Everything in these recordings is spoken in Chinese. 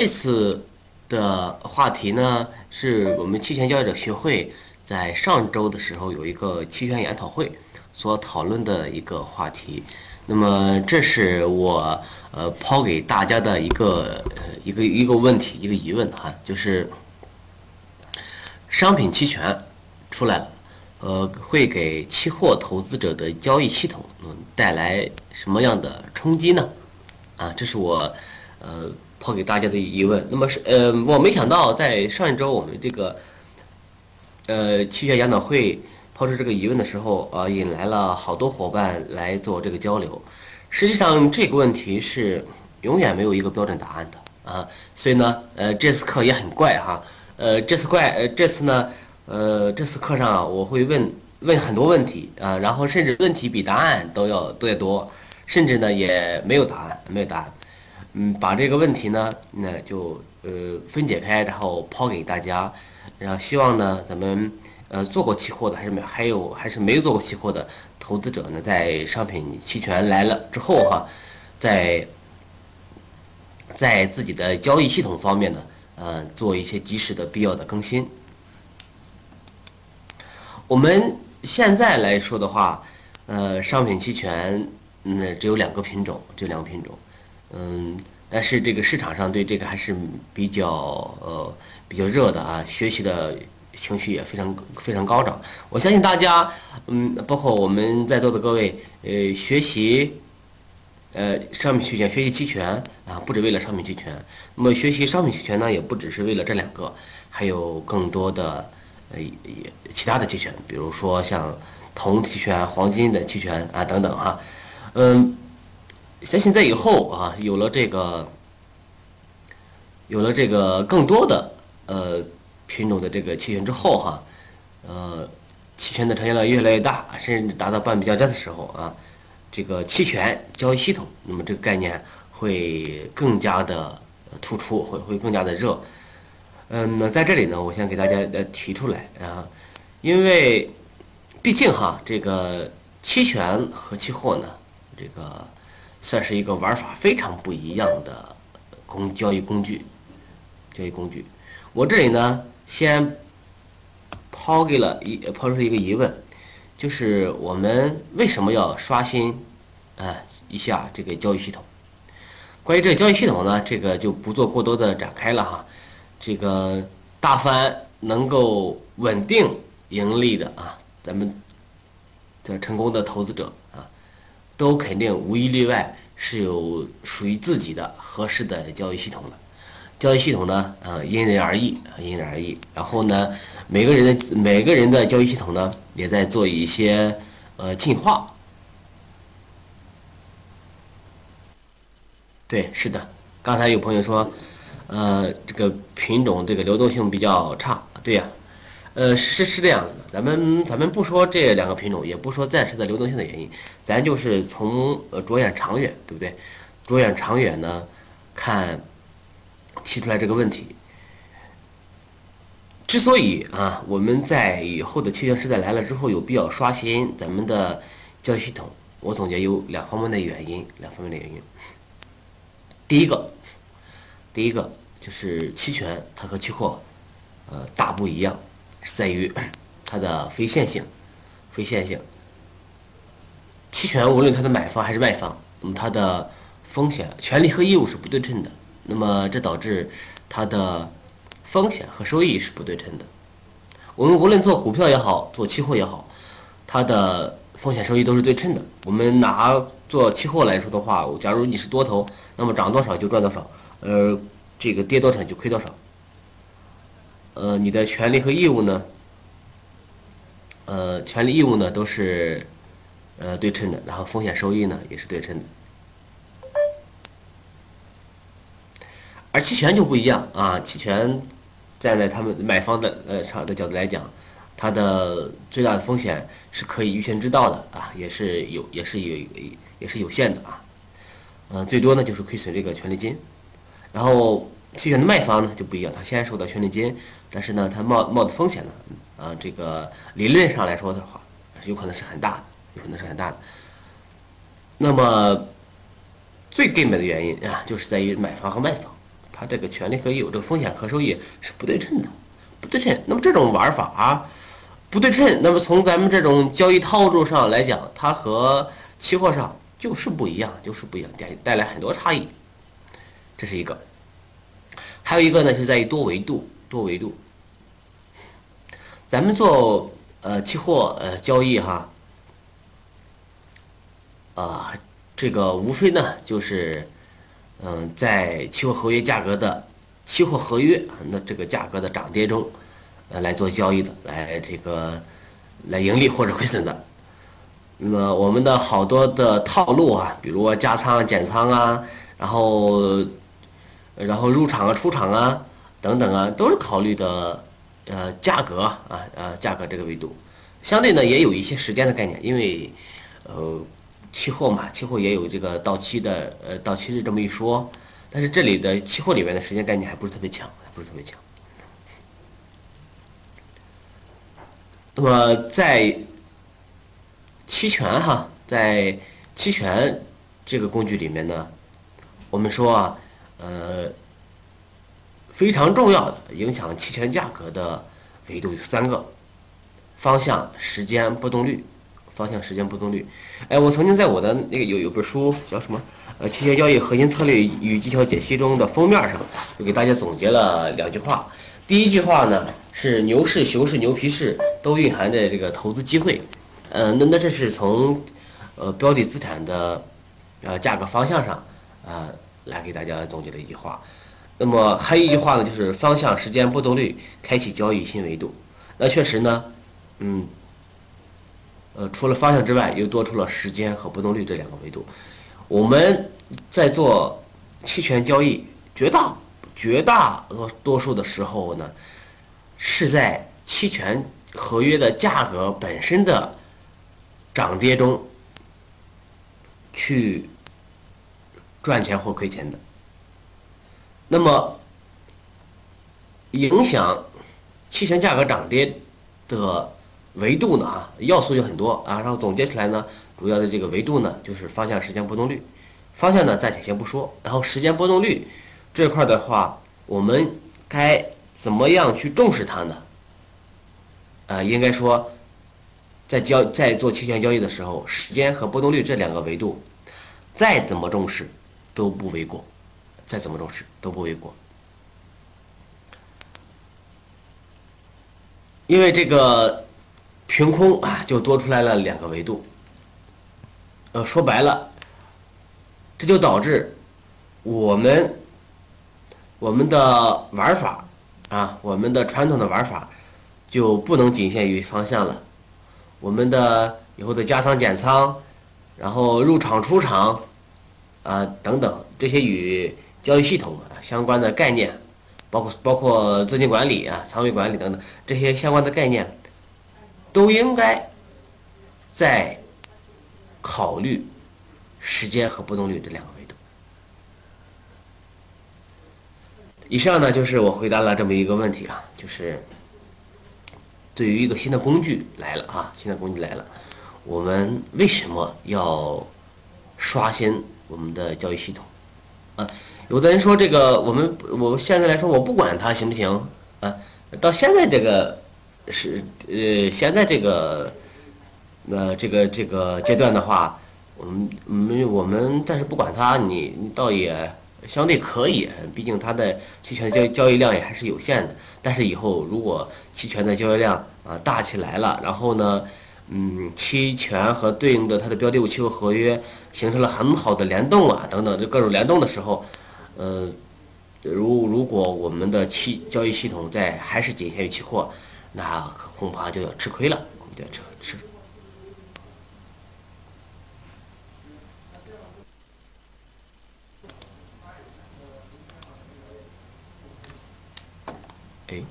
这次的话题呢，是我们期权交易者学会在上周的时候有一个期权研讨会所讨论的一个话题。那么，这是我呃抛给大家的一个呃一个一个问题，一个疑问哈，就是商品期权出来了，呃，会给期货投资者的交易系统嗯带来什么样的冲击呢？啊，这是我呃。抛给大家的疑问，那么是呃，我没想到在上一周我们这个呃期权研讨会抛出这个疑问的时候，啊，引来了好多伙伴来做这个交流。实际上这个问题是永远没有一个标准答案的啊，所以呢，呃，这次课也很怪哈，呃，这次怪，呃，这次呢，呃，这次课上啊我会问问很多问题啊，然后甚至问题比答案都要都要多，甚至呢也没有答案，没有答案。嗯，把这个问题呢，那就呃分解开，然后抛给大家，然后希望呢，咱们呃做过期货的，还是没还有还是没做过期货的投资者呢，在商品期权来了之后哈，在在自己的交易系统方面呢，呃，做一些及时的必要的更新。我们现在来说的话，呃，商品期权那只有两个品种，这两个品种。嗯，但是这个市场上对这个还是比较呃比较热的啊，学习的情绪也非常非常高涨。我相信大家，嗯，包括我们在座的各位，呃，学习呃商品期权、学习期权啊，不止为了商品期权。那么学习商品期权呢，也不只是为了这两个，还有更多的呃其他的期权，比如说像铜期权、黄金的期权啊等等哈，嗯。相信在以后啊，有了这个，有了这个更多的呃品种的这个期权之后哈，呃，期权的成交量越来越大，甚至达到半比较加的时候啊，这个期权交易系统，那么这个概念会更加的突出，会会更加的热。嗯，那在这里呢，我先给大家呃提出来啊，因为毕竟哈，这个期权和期货呢，这个。算是一个玩法非常不一样的工交易工具，交易工具。我这里呢，先抛给了一抛出一个疑问，就是我们为什么要刷新啊一下这个交易系统？关于这个交易系统呢，这个就不做过多的展开了哈。这个大凡能够稳定盈利的啊，咱们的成功的投资者啊。都肯定无一例外是有属于自己的合适的交易系统的，交易系统呢，呃，因人而异，因人而异。然后呢，每个人的每个人的交易系统呢，也在做一些呃进化。对，是的，刚才有朋友说，呃，这个品种这个流动性比较差，对呀。呃，是是这样子的，咱们咱们不说这两个品种，也不说暂时的流动性的原因，咱就是从呃着眼长远，对不对？着眼长远呢，看提出来这个问题。之所以啊，我们在以后的期权时代来了之后，有必要刷新咱们的交易系统，我总结有两方面的原因，两方面的原因。第一个，第一个就是期权它和期货，呃，大不一样。是在于它的非线性，非线性。期权无论它的买方还是卖方，那么它的风险、权利和义务是不对称的，那么这导致它的风险和收益是不对称的。我们无论做股票也好，做期货也好，它的风险收益都是对称的。我们拿做期货来说的话，假如你是多头，那么涨多少就赚多少，呃，这个跌多少就亏多少。呃，你的权利和义务呢？呃，权利义务呢都是呃对称的，然后风险收益呢也是对称的。而期权就不一样啊，期权站在他们买方的呃场的角度来讲，它的最大的风险是可以预先知道的啊，也是有也是有也是有限的啊，嗯，最多呢就是亏损这个权利金，然后。期权的卖方呢就不一样，他先收到权利金，但是呢，他冒冒的风险呢，啊，这个理论上来说的话，有可能是很大的，有可能是很大的。那么最根本的原因啊，就是在于买方和卖方，他这个权利和义务、这个风险和收益是不对称的，不对称。那么这种玩法啊，不对称，那么从咱们这种交易套路上来讲，它和期货上就是不一样，就是不一样，带带来很多差异。这是一个，还有一个呢，就在于多维度，多维度。咱们做呃期货呃交易哈，啊，这个无非呢就是，嗯，在期货合约价格的期货合约那这个价格的涨跌中，呃来做交易的，来这个来盈利或者亏损的。那么我们的好多的套路啊，比如加仓减仓啊，然后然后入场啊出场啊等等啊，都是考虑的。呃，价格啊，呃，价格这个维度，相对呢也有一些时间的概念，因为，呃，期货嘛，期货也有这个到期的，呃，到期日这么一说，但是这里的期货里面的时间概念还不是特别强，还不是特别强。那么在期权哈，在期权这个工具里面呢，我们说啊，呃。非常重要的影响期权价格的维度有三个：方向、时间、波动率。方向、时间、波动率。哎，我曾经在我的那个有有本书叫什么？呃，期权交易核心策略与技巧解析中的封面上，就给大家总结了两句话。第一句话呢是牛市、熊市、牛皮市都蕴含着这个投资机会。嗯，那那这是从呃标的资产的呃价格方向上啊来给大家总结的一句话。那么还有一句话呢，就是方向、时间、波动率，开启交易新维度。那确实呢，嗯，呃，除了方向之外，又多出了时间和波动率这两个维度。我们在做期权交易，绝大绝大多多数的时候呢，是在期权合约的价格本身的涨跌中去赚钱或亏钱的。那么，影响期权价格涨跌的维度呢？哈，要素有很多啊。然后总结出来呢，主要的这个维度呢，就是方向、时间、波动率。方向呢，暂且先不说。然后时间波动率这块的话，我们该怎么样去重视它呢？啊，应该说，在交在做期权交易的时候，时间和波动率这两个维度，再怎么重视都不为过。再怎么重视都不为过，因为这个凭空啊就多出来了两个维度，呃，说白了，这就导致我们我们的玩法啊，我们的传统的玩法就不能仅限于方向了，我们的以后的加仓减仓，然后入场出场啊等等这些与交易系统啊相关的概念，包括包括资金管理啊、仓位管理等等这些相关的概念，都应该在考虑时间和波动率这两个维度。以上呢就是我回答了这么一个问题啊，就是对于一个新的工具来了啊，新的工具来了，我们为什么要刷新我们的交易系统啊？有的人说这个我们我现在来说我不管它行不行啊？到现在这个是呃现在这个呃这个这个阶段的话，我们没我们暂时不管它，你你倒也相对可以，毕竟它的期权交交易量也还是有限的。但是以后如果期权的交易量啊大起来了，然后呢，嗯，期权和对应的它的标的物期货合约形成了很好的联动啊等等，这各种联动的时候。呃，如如果我们的期交易系统在还是仅限于期货，那恐怕就要吃亏了，恐怕就要吃吃。哎，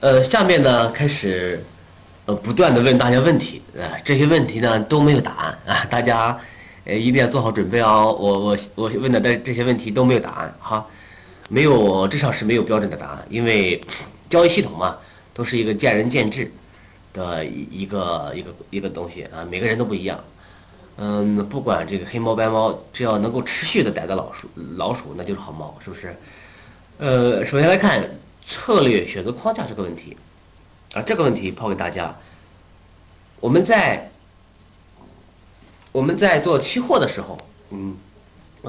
呃，下面呢开始。呃，不断的问大家问题，呃，这些问题呢都没有答案啊，大家，呃，一定要做好准备哦。我我我问的这这些问题都没有答案哈，没有，至少是没有标准的答案，因为交易系统嘛，都是一个见仁见智，的一个一个一个东西啊，每个人都不一样。嗯，不管这个黑猫白猫，只要能够持续的逮到老鼠老鼠，那就是好猫，是不是？呃，首先来看策略选择框架这个问题啊，这个问题抛给大家。我们在我们在做期货的时候，嗯，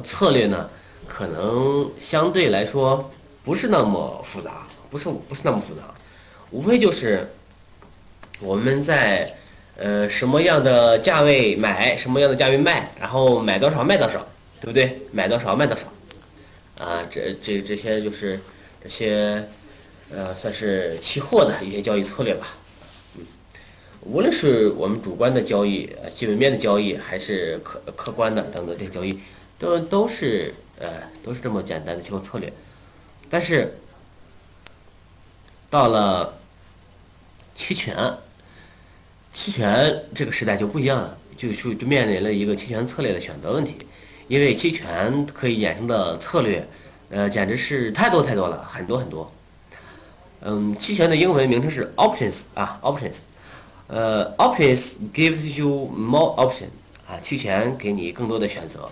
策略呢可能相对来说不是那么复杂，不是不是那么复杂，无非就是我们在呃什么样的价位买，什么样的价位卖，然后买多少卖多少，对不对？买多少卖多少，啊，这这这些就是这些呃算是期货的一些交易策略吧。嗯无论是我们主观的交易，呃，基本面的交易，还是客客观的等等这些交易，都都是呃都是这么简单的期货策略。但是到了期权，期权这个时代就不一样了，就就就面临了一个期权策略的选择问题，因为期权可以衍生的策略，呃，简直是太多太多了，很多很多。嗯，期权的英文名称是 options 啊，options。呃，options gives you more option 啊，期权给你更多的选择，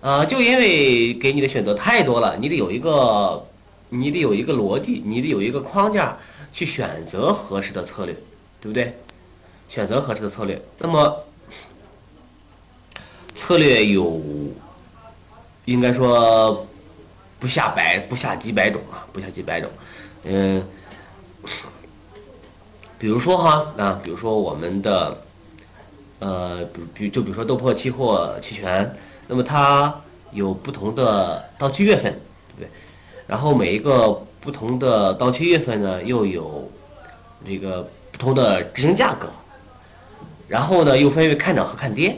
啊，就因为给你的选择太多了，你得有一个，你得有一个逻辑，你得有一个框架去选择合适的策略，对不对？选择合适的策略，那么策略有，应该说不下百不下几百种啊，不下几百种，嗯。比如说哈，啊，比如说我们的，呃，比比就比如说豆粕期货期权，那么它有不同的到期月份，对不对？然后每一个不同的到期月份呢，又有这个不同的执行价格，然后呢，又分为看涨和看跌，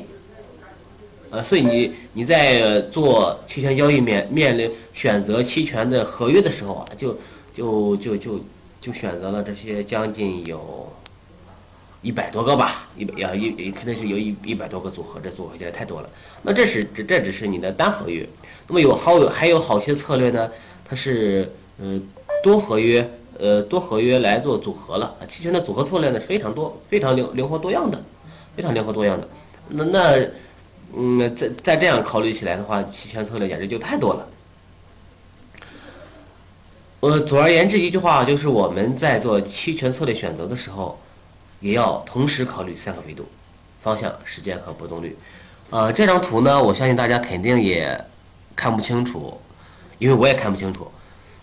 呃，所以你你在做期权交易面面临选择期权的合约的时候啊，就就就就。就选择了这些将近有一百多个吧，一百呀一肯定是有一一百多个组合，这组合起来太多了。那这是这这只是你的单合约，那么有好有还有好些策略呢，它是呃多合约呃多合约来做组合了。期权的组合策略呢非常多，非常灵灵活多样的，非常灵活多样的。那那嗯再再这样考虑起来的话，期权策略简直就太多了。呃，总而言之，一句话就是，我们在做期权策略选择的时候，也要同时考虑三个维度：方向、时间和波动率。呃，这张图呢，我相信大家肯定也看不清楚，因为我也看不清楚。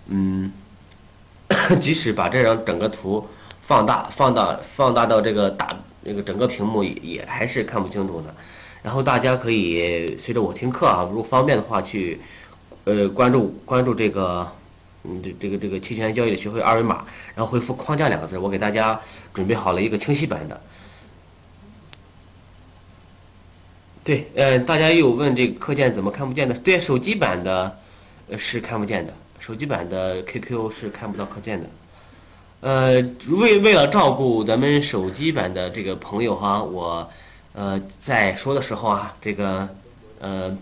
嗯，即使把这张整个图放大、放大、放大到这个大那个整个屏幕，也还是看不清楚的。然后大家可以随着我听课啊，如果方便的话，去呃关注关注这个。嗯，这这个这个期权交易的学会二维码，然后回复“框架”两个字，我给大家准备好了一个清晰版的。对，呃，大家又问这个课件怎么看不见的？对，手机版的是看不见的，手机版的 QQ 是看不到课件的。呃，为为了照顾咱们手机版的这个朋友哈，我呃在说的时候啊，这个呃。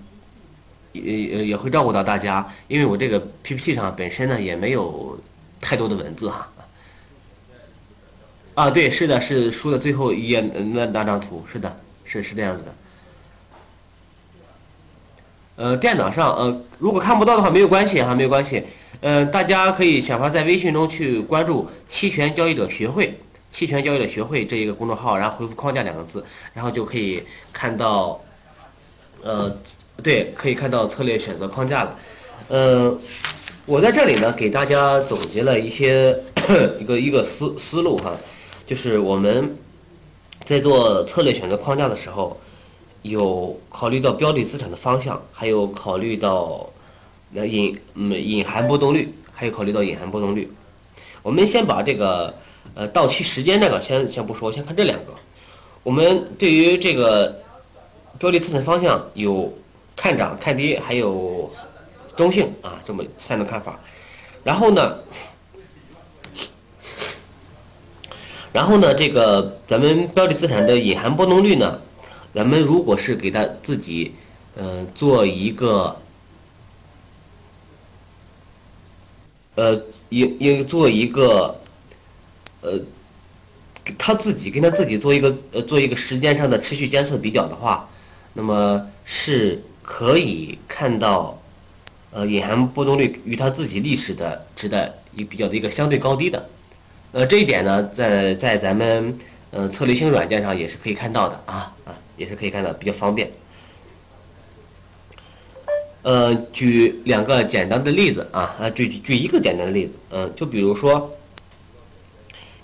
也也会照顾到大家，因为我这个 PPT 上本身呢也没有太多的文字哈。啊，对，是的，是书的最后一页那那张图，是的，是是这样子的。呃，电脑上呃，如果看不到的话没有关系哈，没有关系。呃，大家可以想法在微信中去关注“期权交易者学会”“期权交易者学会”这一个公众号，然后回复“框架”两个字，然后就可以看到，呃。对，可以看到策略选择框架了。呃，我在这里呢，给大家总结了一些 一个一个思思路哈，就是我们在做策略选择框架的时候，有考虑到标的资产的方向，还有考虑到那隐嗯隐含波动率，还有考虑到隐含波动率。我们先把这个呃到期时间那个先先不说，先看这两个。我们对于这个标的资产方向有。看涨、看跌，还有中性啊，这么三种看法。然后呢，然后呢，这个咱们标的资产的隐含波动率呢，咱们如果是给他自己，嗯，做一个，呃，应应做一个，呃，他自己跟他自己做一个呃做一个时间上的持续监测比较的话，那么是可以看到，呃隐含波动率与它自己历史的值的一比较的一个相对高低的，呃这一点呢在在咱们呃策略性软件上也是可以看到的啊啊也是可以看到比较方便。呃举两个简单的例子啊啊举举一个简单的例子，嗯就比如说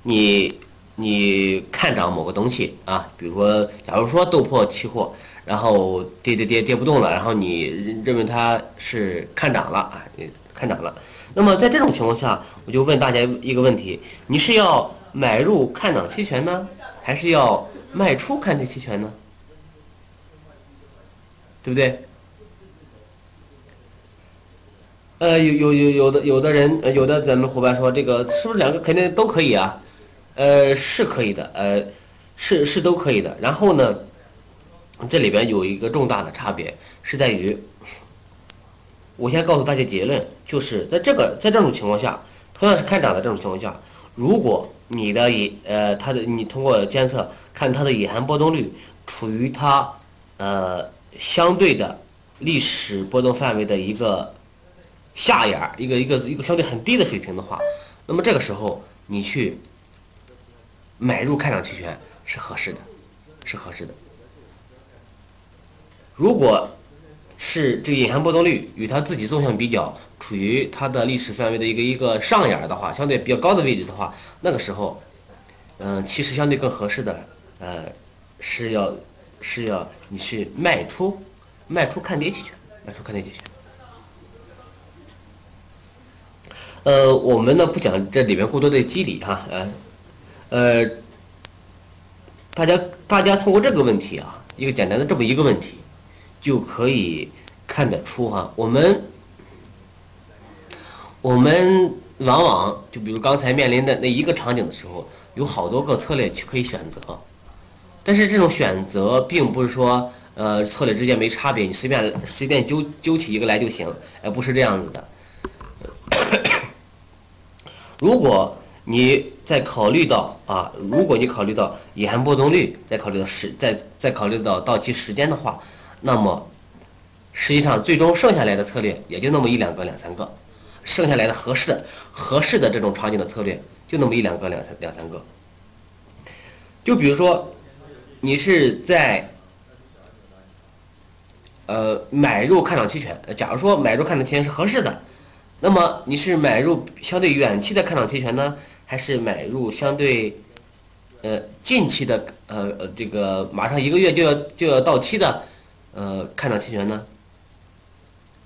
你。你看涨某个东西啊，比如说，假如说豆粕期货，然后跌跌跌跌不动了，然后你认为它是看涨了啊，看涨了。那么在这种情况下，我就问大家一个问题：你是要买入看涨期权呢，还是要卖出看跌期权呢？对不对？呃，有有有有的有的人，有的咱们伙伴说这个是不是两个肯定都可以啊？呃，是可以的，呃，是是都可以的。然后呢，这里边有一个重大的差别，是在于，我先告诉大家结论，就是在这个在这种情况下，同样是看涨的这种情况下，如果你的隐呃它的你通过监测看它的隐含波动率处于它呃相对的历史波动范围的一个下沿儿，一个一个一个相对很低的水平的话，那么这个时候你去。买入看涨期权是合适的，是合适的。如果是这个隐含波动率与它自己纵向比较处于它的历史范围的一个一个上沿的话，相对比较高的位置的话，那个时候，嗯，其实相对更合适的，呃，是要是要你去卖出卖出看跌期权，卖出看跌期权。呃，我们呢不讲这里面过多的机理哈，呃。呃，大家大家通过这个问题啊，一个简单的这么一个问题，就可以看得出哈，我们我们往往就比如刚才面临的那一个场景的时候，有好多个策略去可以选择，但是这种选择并不是说呃策略之间没差别，你随便随便揪揪起一个来就行，哎，不是这样子的，如果。你再考虑到啊，如果你考虑到隐含波动率，再考虑到时，再再考虑到到期时间的话，那么实际上最终剩下来的策略也就那么一两个、两三个，剩下来的合适的、合适的这种场景的策略就那么一两个、两三两三个。就比如说，你是在呃买入看涨期权，假如说买入看涨期权是合适的，那么你是买入相对远期的看涨期权呢？还是买入相对，呃，近期的，呃呃，这个马上一个月就要就要到期的，呃，看涨期权呢？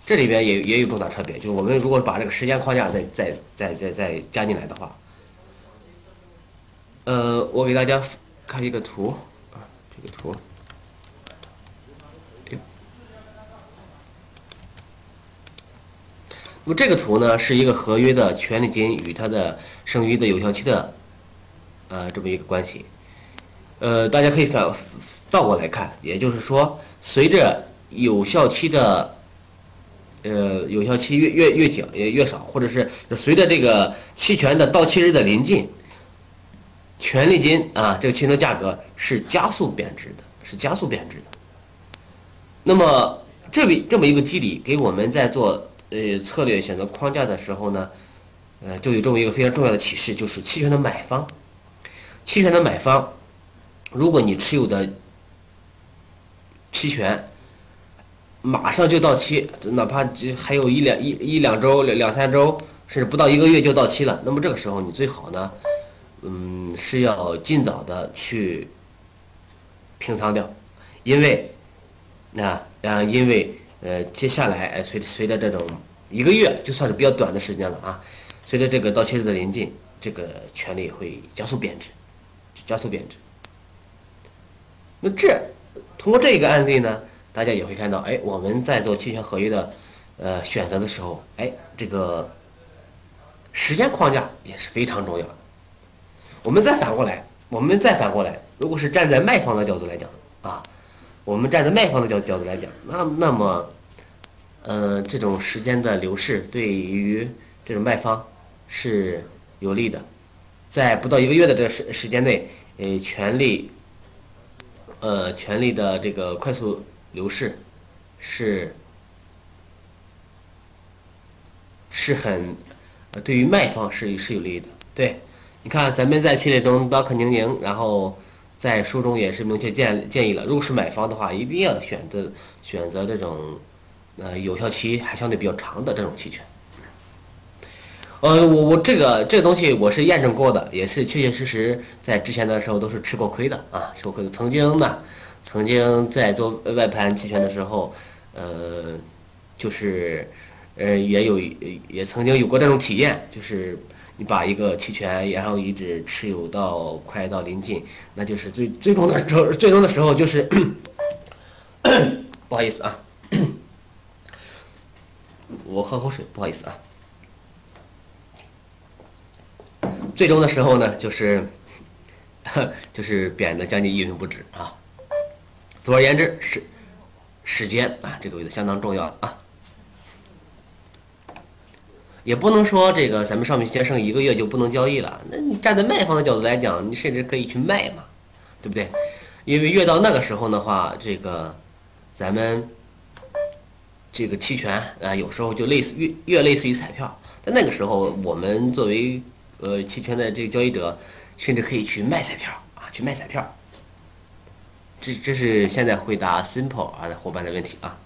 这里边也也有重大差别，就我们如果把这个时间框架再再再再再加进来的话，呃，我给大家看一个图啊，这个图。那么这个图呢，是一个合约的权利金与它的剩余的有效期的，呃，这么一个关系。呃，大家可以反倒过来看，也就是说，随着有效期的，呃，有效期越越越久也越少，或者是随着这个期权的到期日的临近，权利金啊，这个期权的价格是加速贬值的，是加速贬值的。那么，这里这么一个机理给我们在做。呃，策略选择框架的时候呢，呃，就有这么一个非常重要的启示，就是期权的买方，期权的买方，如果你持有的期权马上就到期，哪怕还有一两一一两周、两两三周，甚至不到一个月就到期了，那么这个时候你最好呢，嗯，是要尽早的去平仓掉，因为，啊啊，因为。呃，接下来，哎，随随着这种一个月，就算是比较短的时间了啊，随着这个到期日的临近，这个权利会加速贬值，加速贬值。那这通过这个案例呢，大家也会看到，哎，我们在做期权合约的呃选择的时候，哎，这个时间框架也是非常重要的。我们再反过来，我们再反过来，如果是站在卖方的角度来讲啊。我们站在卖方的角角度来讲，那那么，呃，这种时间的流逝对于这种卖方是有利的，在不到一个月的这个时时间内，呃，权利，呃，权利的这个快速流逝是是很对于卖方是是有利的。对，你看咱们在群里中刀客宁宁，然后在书中也是明确建建议了，如果是买方的话，一定要选择选择这种呃有效期还相对比较长的这种期权。呃，我我这个这个东西我是验证过的，也是确确实实在之前的时候都是吃过亏的啊，吃过亏的。曾经呢，曾经在做外盘期权的时候，呃，就是呃也有也曾经有过这种体验，就是你把一个期权然后一直持有到快到临近，那就是最最终的时候，最终的时候就是 不好意思啊，我喝口水，不好意思啊。最终的时候呢，就是，就是贬得将近一文不值啊。总而言之，时时间啊，这个位置相当重要啊。也不能说这个咱们上面先生一个月就不能交易了。那你站在卖方的角度来讲，你甚至可以去卖嘛，对不对？因为越到那个时候的话，这个咱们这个期权啊，有时候就类似越越类似于彩票。在那个时候，我们作为呃，期权的这个交易者，甚至可以去卖彩票啊，去卖彩票。这这是现在回答 simple 啊伙伴的问题啊。